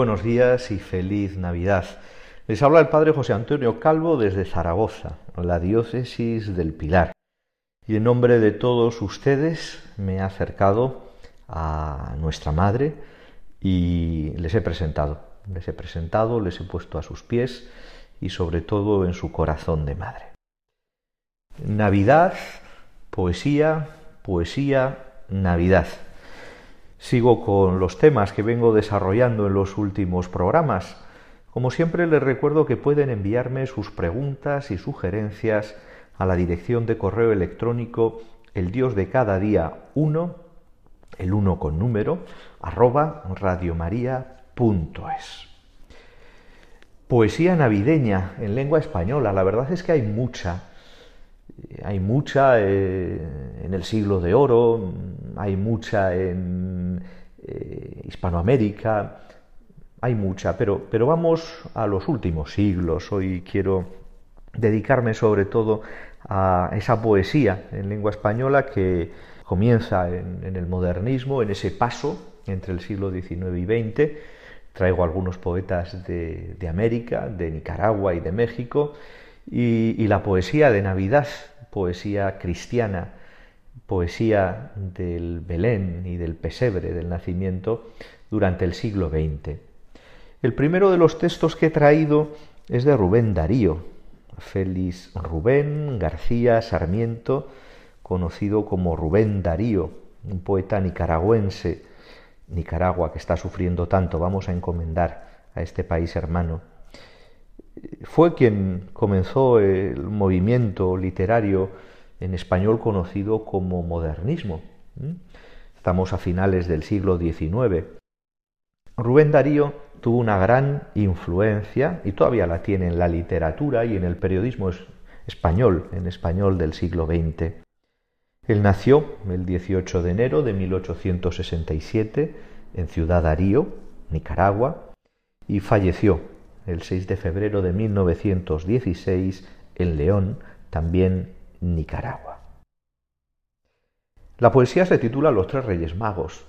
Buenos días y feliz Navidad. Les habla el Padre José Antonio Calvo desde Zaragoza, la diócesis del Pilar. Y en nombre de todos ustedes me he acercado a nuestra Madre y les he presentado. Les he presentado, les he puesto a sus pies y sobre todo en su corazón de madre. Navidad, poesía, poesía, Navidad. Sigo con los temas que vengo desarrollando en los últimos programas. Como siempre les recuerdo que pueden enviarme sus preguntas y sugerencias a la dirección de correo electrónico el dios de cada día 1, el 1 con número, arroba radiomaria.es. Poesía navideña en lengua española, la verdad es que hay mucha. Hay mucha eh, en el siglo de oro, hay mucha en eh, Hispanoamérica, hay mucha, pero, pero vamos a los últimos siglos. Hoy quiero dedicarme sobre todo a esa poesía en lengua española que comienza en, el modernismo, en ese paso entre el siglo XIX y XX. Traigo algunos poetas de, América, de Nicaragua y de México, y, la poesía de Navidad, poesía cristiana, poesía del Belén y del pesebre del nacimiento durante el siglo XX. El primero de los textos que he traído es de Rubén Darío, Félix Rubén García Sarmiento, conocido como Rubén Darío, un poeta nicaragüense, Nicaragua que está sufriendo tanto, vamos a encomendar a este país hermano. Fue quien comenzó el movimiento literario en español conocido como modernismo. Estamos a finales del siglo XIX. Rubén Darío tuvo una gran influencia, y todavía la tiene en la literatura y en el periodismo español, en español del siglo XX. Él nació el 18 de enero de 1867 en Ciudad Darío, Nicaragua, y falleció el 6 de febrero de 1916 en León, también Nicaragua. La poesía se titula Los tres Reyes Magos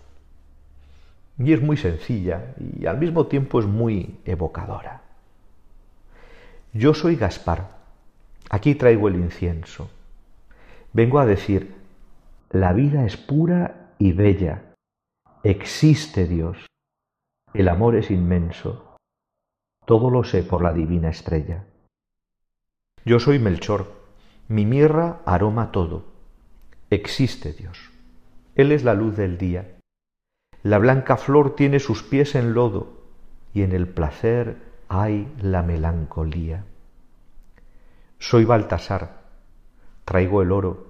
y es muy sencilla y al mismo tiempo es muy evocadora. Yo soy Gaspar, aquí traigo el incienso. Vengo a decir, la vida es pura y bella, existe Dios, el amor es inmenso, todo lo sé por la divina estrella. Yo soy Melchor, mi mirra aroma todo. Existe Dios. Él es la luz del día. La blanca flor tiene sus pies en lodo y en el placer hay la melancolía. Soy Baltasar, traigo el oro.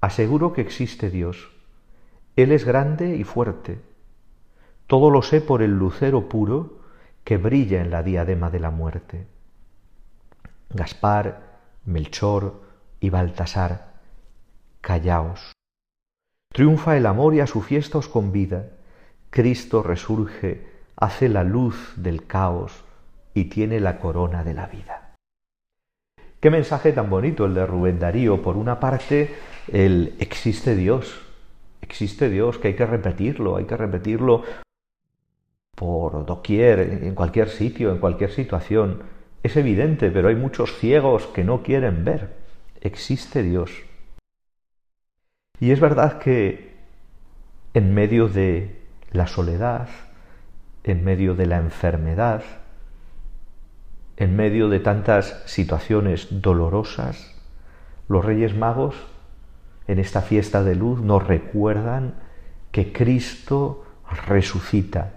Aseguro que existe Dios. Él es grande y fuerte. Todo lo sé por el lucero puro que brilla en la diadema de la muerte. Gaspar, Melchor, y Baltasar, callaos. Triunfa el amor y a su fiesta os convida. Cristo resurge, hace la luz del caos y tiene la corona de la vida. Qué mensaje tan bonito el de Rubén Darío. Por una parte, el existe Dios, existe Dios, que hay que repetirlo, hay que repetirlo por doquier, en cualquier sitio, en cualquier situación. Es evidente, pero hay muchos ciegos que no quieren ver existe Dios. Y es verdad que en medio de la soledad, en medio de la enfermedad, en medio de tantas situaciones dolorosas, los Reyes Magos en esta fiesta de luz nos recuerdan que Cristo resucita,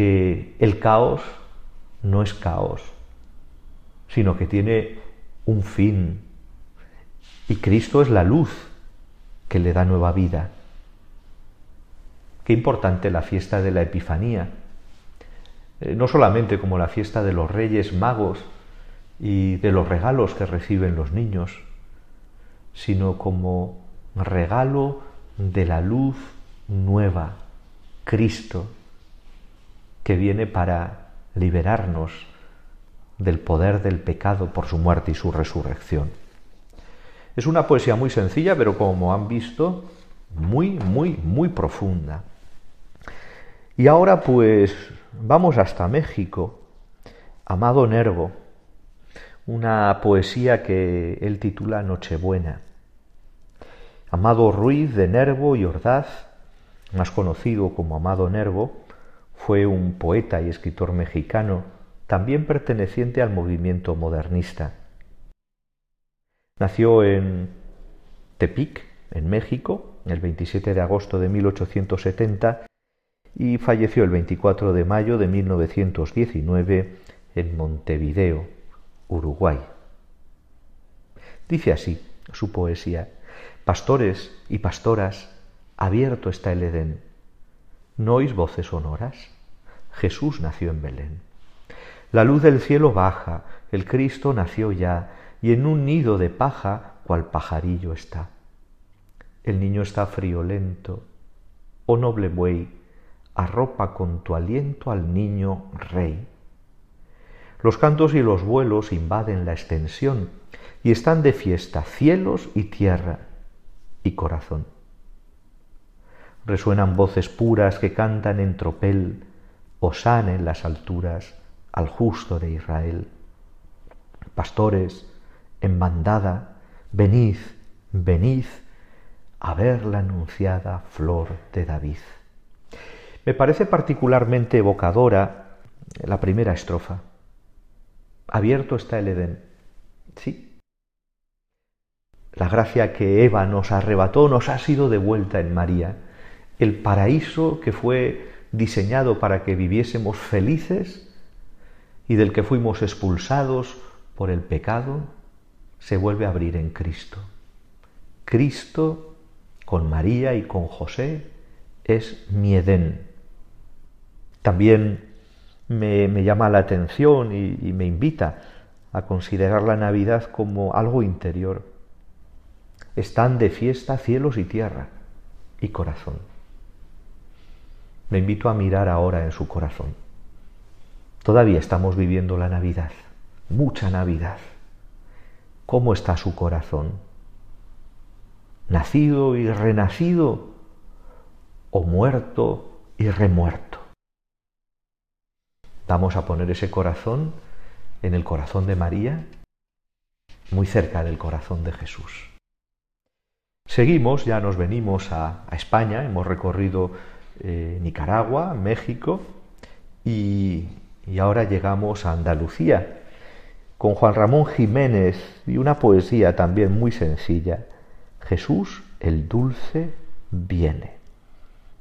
que el caos no es caos, sino que tiene un fin. Y Cristo es la luz que le da nueva vida. Qué importante la fiesta de la Epifanía, eh, no solamente como la fiesta de los Reyes Magos y de los regalos que reciben los niños, sino como regalo de la luz nueva, Cristo, que viene para liberarnos del poder del pecado por su muerte y su resurrección. Es una poesía muy sencilla, pero como han visto, muy, muy, muy profunda. Y ahora pues vamos hasta México. Amado Nervo, una poesía que él titula Nochebuena. Amado Ruiz de Nervo y Ordaz, más conocido como Amado Nervo, fue un poeta y escritor mexicano, también perteneciente al movimiento modernista. Nació en Tepic, en México, el 27 de agosto de 1870 y falleció el 24 de mayo de 1919 en Montevideo, Uruguay. Dice así su poesía, Pastores y pastoras, abierto está el Edén. ¿No oís voces sonoras? Jesús nació en Belén. La luz del cielo baja, el Cristo nació ya, y en un nido de paja cual pajarillo está. El niño está friolento, oh noble buey, arropa con tu aliento al niño rey. Los cantos y los vuelos invaden la extensión y están de fiesta cielos y tierra y corazón. Resuenan voces puras que cantan en tropel, Osana en las alturas al justo de Israel. Pastores, en bandada, venid, venid a ver la anunciada flor de David. Me parece particularmente evocadora la primera estrofa. Abierto está el Edén. Sí. La gracia que Eva nos arrebató nos ha sido devuelta en María. El paraíso que fue diseñado para que viviésemos felices y del que fuimos expulsados por el pecado, se vuelve a abrir en Cristo. Cristo con María y con José es mi Edén. También me, llama la atención y me invita a considerar la Navidad como algo interior. Están de fiesta cielos y tierra y corazón. Me invito a mirar ahora en su corazón. Todavía estamos viviendo la Navidad, mucha Navidad. ¿Cómo está su corazón? ¿Nacido y renacido o muerto y remuerto? Vamos a poner ese corazón en el corazón de María, muy cerca del corazón de Jesús. Seguimos, ya nos venimos a, España, hemos recorrido eh, Nicaragua, México y, y ahora llegamos a Andalucía con Juan Ramón Jiménez y una poesía también muy sencilla. Jesús el dulce viene.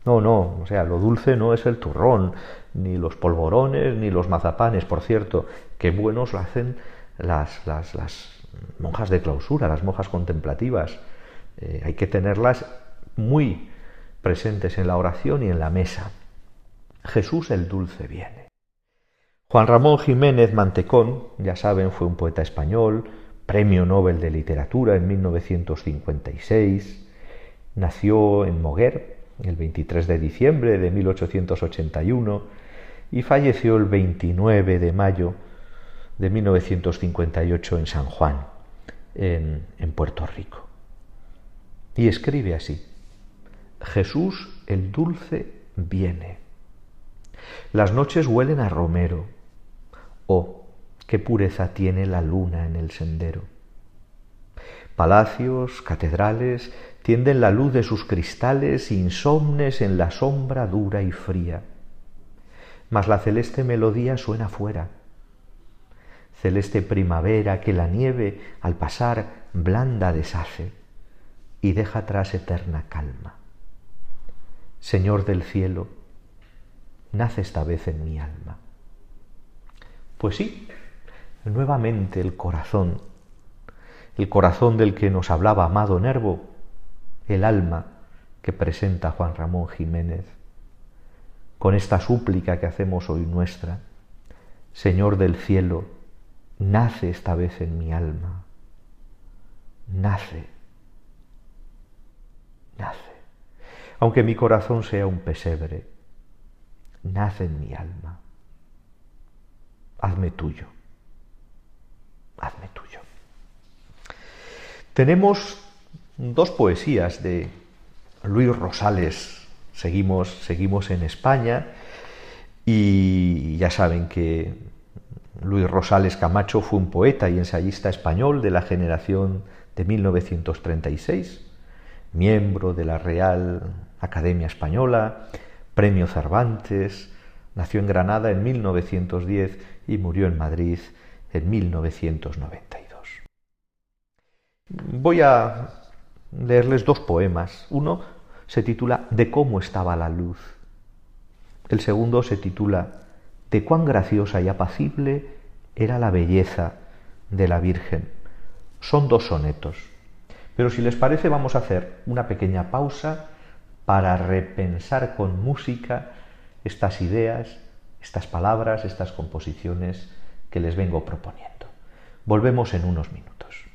No, no, o sea, lo dulce no es el turrón, ni los polvorones, ni los mazapanes, por cierto, qué buenos lo hacen las, las, las monjas de clausura, las monjas contemplativas. Eh, hay que tenerlas muy presentes en la oración y en la mesa. Jesús el dulce viene. Juan Ramón Jiménez Mantecón, ya saben, fue un poeta español, premio Nobel de Literatura en 1956, nació en Moguer el 23 de diciembre de 1881 y falleció el 29 de mayo de 1958 en San Juan, en, Puerto Rico. Y escribe así, Jesús el dulce viene. Las noches huelen a romero Oh, qué pureza tiene la luna en el sendero. Palacios, catedrales, tienden la luz de sus cristales insomnes en la sombra dura y fría. Mas la celeste melodía suena fuera, celeste primavera que la nieve al pasar blanda deshace y deja atrás eterna calma. Señor del cielo, nace esta vez en mi alma. Pues sí, nuevamente el corazón, el corazón del que nos hablaba Amado Nervo, el alma que presenta Juan Ramón Jiménez, con esta súplica que hacemos hoy nuestra, Señor del cielo, nace esta vez en mi alma, nace, nace. Aunque mi corazón sea un pesebre, nace en mi alma. Hazme tuyo, hazme tuyo. Tenemos dos poesías de Luis Rosales. Seguimos, seguimos en España y ya saben que Luis Rosales Camacho fue un poeta y ensayista español de la generación de 1936, miembro de la Real Academia Española, Premio Cervantes, nació en Granada en 1910 y murió en Madrid en 1992. Voy a leerles dos poemas. Uno se titula De cómo estaba la luz. El segundo se titula De cuán graciosa y apacible era la belleza de la Virgen. Son dos sonetos. Pero si les parece vamos a hacer una pequeña pausa para repensar con música estas ideas, estas palabras, estas composiciones que les vengo proponiendo. Volvemos en unos minutos.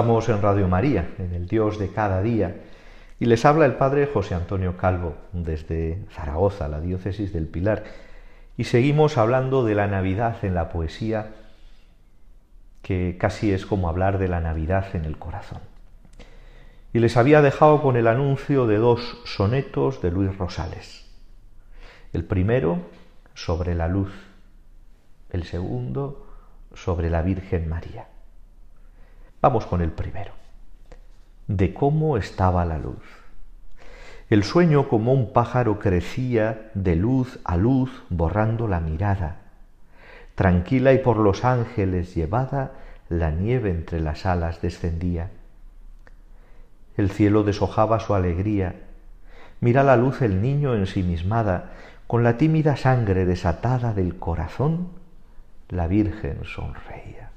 Estamos en Radio María, en el Dios de cada día, y les habla el Padre José Antonio Calvo desde Zaragoza, la diócesis del Pilar, y seguimos hablando de la Navidad en la poesía, que casi es como hablar de la Navidad en el corazón. Y les había dejado con el anuncio de dos sonetos de Luis Rosales. El primero sobre la luz, el segundo sobre la Virgen María. Vamos con el primero. De cómo estaba la luz. El sueño como un pájaro crecía de luz a luz borrando la mirada. Tranquila y por los ángeles llevada, la nieve entre las alas descendía. El cielo deshojaba su alegría. Mira la luz el niño ensimismada, con la tímida sangre desatada del corazón, la Virgen sonreía.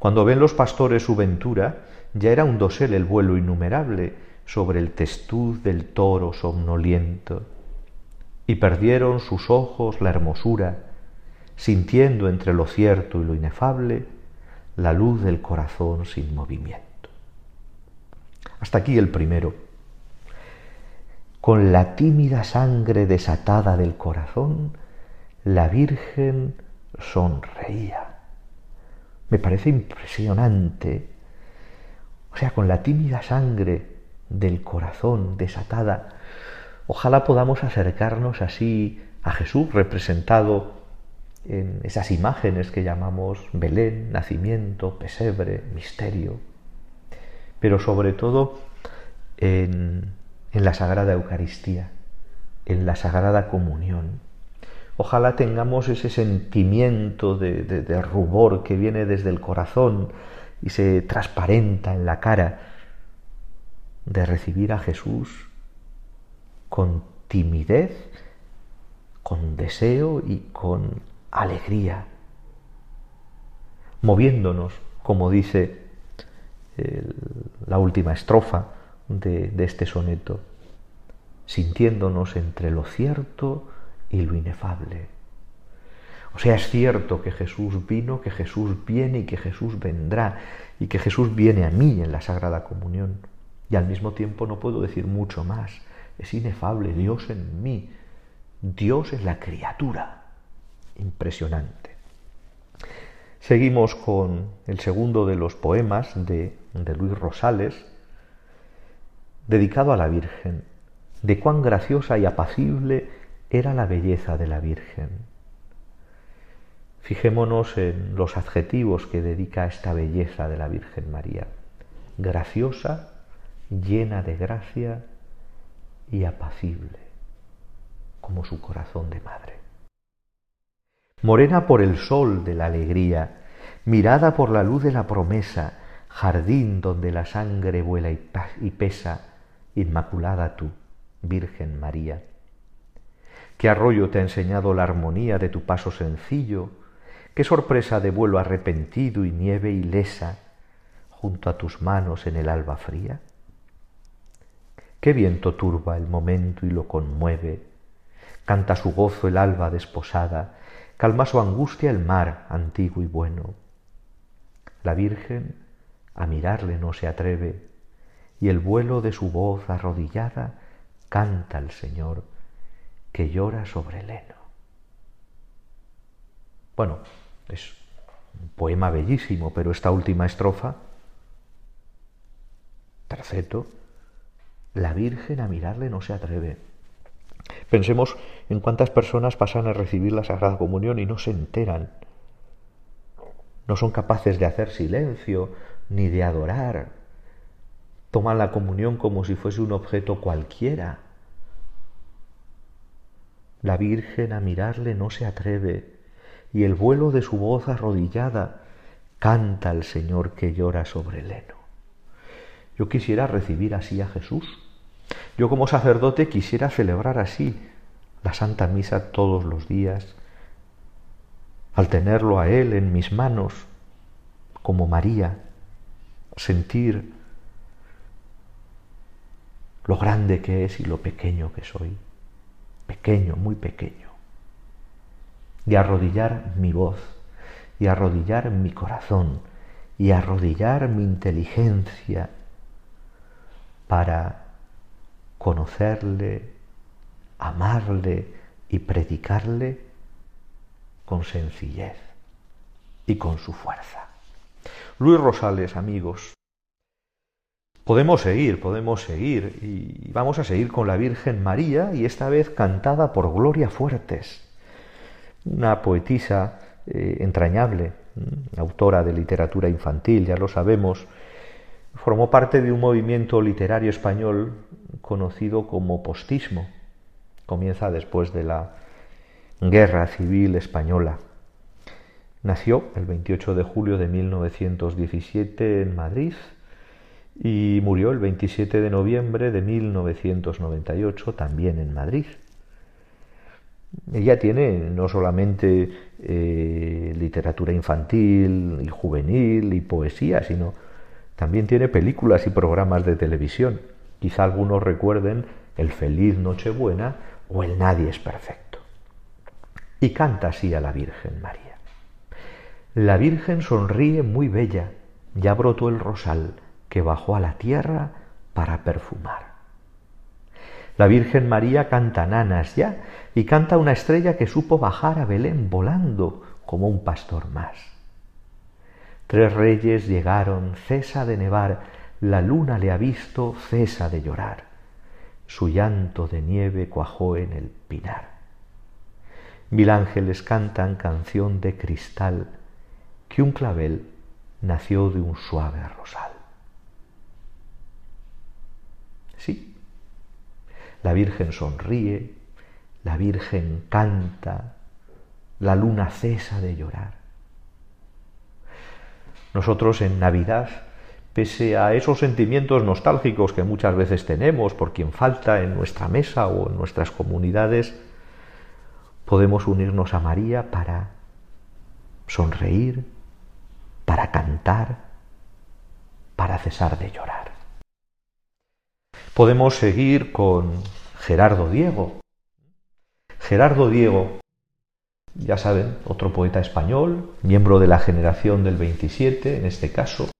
Cuando ven los pastores su ventura, ya era un dosel el vuelo innumerable sobre el testuz del toro somnoliento. Y perdieron sus ojos la hermosura, sintiendo entre lo cierto y lo inefable la luz del corazón sin movimiento. Hasta aquí el primero. Con la tímida sangre desatada del corazón, la Virgen sonreía. Me parece impresionante. O sea, con la tímida sangre del corazón desatada, ojalá podamos acercarnos así a Jesús representado en esas imágenes que llamamos Belén, nacimiento, pesebre, misterio, pero sobre todo en, la Sagrada Eucaristía, en la Sagrada Comunión. Ojalá tengamos ese sentimiento de, de rubor que viene desde el corazón y se transparenta en la cara de recibir a Jesús con timidez, con deseo y con alegría, moviéndonos, como dice la última estrofa de, este soneto, sintiéndonos entre lo cierto y lo inefable. O sea, es cierto que Jesús vino, que Jesús viene y que Jesús vendrá y que Jesús viene a mí en la Sagrada Comunión. Y al mismo tiempo no puedo decir mucho más. Es inefable Dios en mí. Dios es la criatura. Impresionante. Seguimos con el segundo de los poemas de, de Luis Rosales, dedicado a la Virgen, de cuán graciosa y apacible era la belleza de la Virgen. Fijémonos en los adjetivos que dedica a esta belleza de la Virgen María. Graciosa, llena de gracia y apacible, como su corazón de madre morena por el sol de la alegría, mirada por la luz de la promesa, jardín donde la sangre vuela y pesa, inmaculada tú, Virgen María. ¿Qué arroyo te ha enseñado la armonía de tu paso sencillo? ¿Qué sorpresa de vuelo arrepentido y nieve ilesa junto a tus manos en el alba fría? ¿Qué viento turba el momento y lo conmueve? Canta su gozo el alba desposada, calma su angustia el mar antiguo y bueno. La Virgen a mirarle no se atreve, y el vuelo de su voz arrodillada canta al Señor que llora sobre el heno. Bueno, es un poema bellísimo, pero esta última estrofa, terceto, la Virgen a mirarle no se atreve. Pensemos en cuántas personas pasan a recibir la Sagrada Comunión y no se enteran. No son capaces de hacer silencio ni de adorar. Toman la comunión como si fuese un objeto cualquiera. La Virgen a mirarle no se atreve y el vuelo de su voz arrodillada canta al Señor que llora sobre el heno. Yo quisiera recibir así a Jesús yo como sacerdote quisiera celebrar así la Santa Misa todos los días, al tenerlo a Él en mis manos, como María, sentir lo grande que es y lo pequeño que soy, pequeño, muy pequeño, y arrodillar mi voz, y arrodillar mi corazón, y arrodillar mi inteligencia para conocerle, amarle y predicarle con sencillez y con su fuerza. Luis Rosales, amigos, podemos seguir, podemos seguir y vamos a seguir con la Virgen María y esta vez cantada por Gloria Fuertes, una poetisa eh, entrañable, autora de literatura infantil, ya lo sabemos, formó parte de un movimiento literario español conocido como postismo. Comienza después de la Guerra Civil Española. Nació el 28 de julio de 1917 en Madrid y murió el 27 de noviembre de 1998 también en Madrid. Ella tiene no solamente eh, literatura infantil y juvenil y poesía, sino también tiene películas y programas de televisión. Quizá algunos recuerden el Feliz Nochebuena o el Nadie es Perfecto. Y canta así a la Virgen María. La Virgen sonríe muy bella, ya brotó el rosal que bajó a la tierra para perfumar. La Virgen María canta nanas ya y canta una estrella que supo bajar a Belén volando como un pastor más. Tres reyes llegaron, cesa de nevar, la luna le ha visto, cesa de llorar. Su llanto de nieve cuajó en el pinar. Mil ángeles cantan canción de cristal, que un clavel nació de un suave rosal. Sí, la Virgen sonríe, la Virgen canta, la luna cesa de llorar. Nosotros en Navidad, pese a esos sentimientos nostálgicos que muchas veces tenemos por quien falta en nuestra mesa o en nuestras comunidades, podemos unirnos a María para sonreír, para cantar, para cesar de llorar. Podemos seguir con Gerardo Diego. Gerardo Diego, ya saben, otro poeta español, miembro de la generación del 27 en este caso,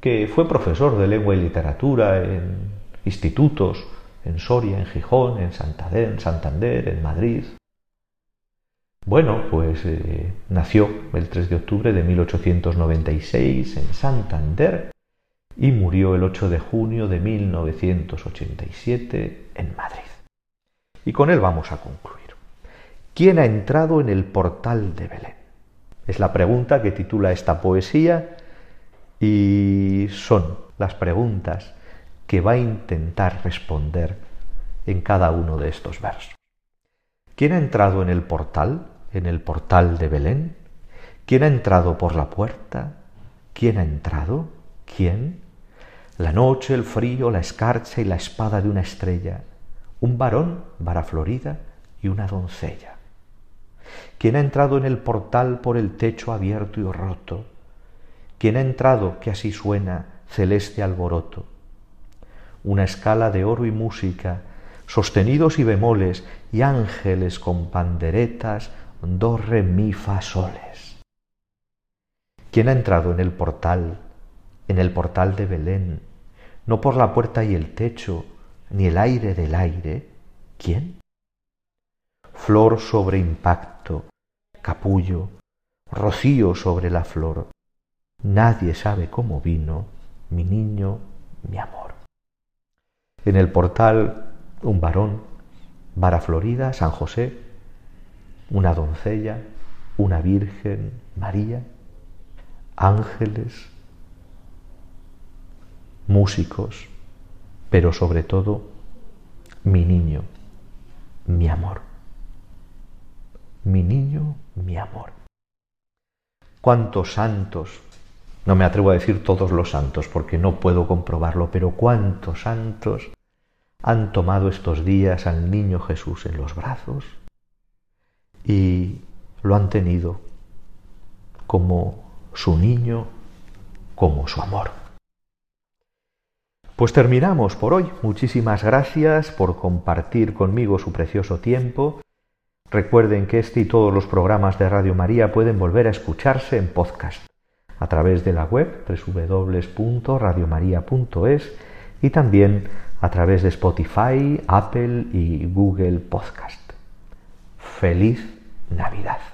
que fue profesor de lengua y literatura en institutos en Soria, en Gijón, en Santander, en, Santander, en Madrid. Bueno, pues eh, nació el 3 de octubre de 1896 en Santander y murió el 8 de junio de 1987 en Madrid. Y con él vamos a concluir. ¿Quién ha entrado en el portal de Belén? Es la pregunta que titula esta poesía y son las preguntas que va a intentar responder en cada uno de estos versos. ¿Quién ha entrado en el portal, en el portal de Belén? ¿Quién ha entrado por la puerta? ¿Quién ha entrado? ¿Quién? La noche, el frío, la escarcha y la espada de una estrella, un varón, vara florida, y una doncella. ¿Quién ha entrado en el portal por el techo abierto y roto? ¿Quién ha entrado que así suena celeste alboroto? Una escala de oro y música, sostenidos y bemoles, y ángeles con panderetas, do, re, mi, fa, soles. ¿Quién ha entrado en el portal en el portal de Belén, no por la puerta y el techo, ni el aire del aire, ¿quién? Flor sobre impacto, capullo, rocío sobre la flor. Nadie sabe cómo vino mi niño, mi amor. En el portal un varón, vara florida, San José, una doncella, una virgen, María, ángeles, músicos, pero sobre todo mi niño, mi amor. Mi niño, mi amor. ¿Cuántos santos? No me atrevo a decir todos los santos porque no puedo comprobarlo, pero cuántos santos han tomado estos días al niño Jesús en los brazos y lo han tenido como su niño, como su amor. Pues terminamos por hoy. Muchísimas gracias por compartir conmigo su precioso tiempo. Recuerden que este y todos los programas de Radio María pueden volver a escucharse en podcast a través de la web www.radiomaria.es y también a través de Spotify, Apple y Google Podcast. Feliz Navidad.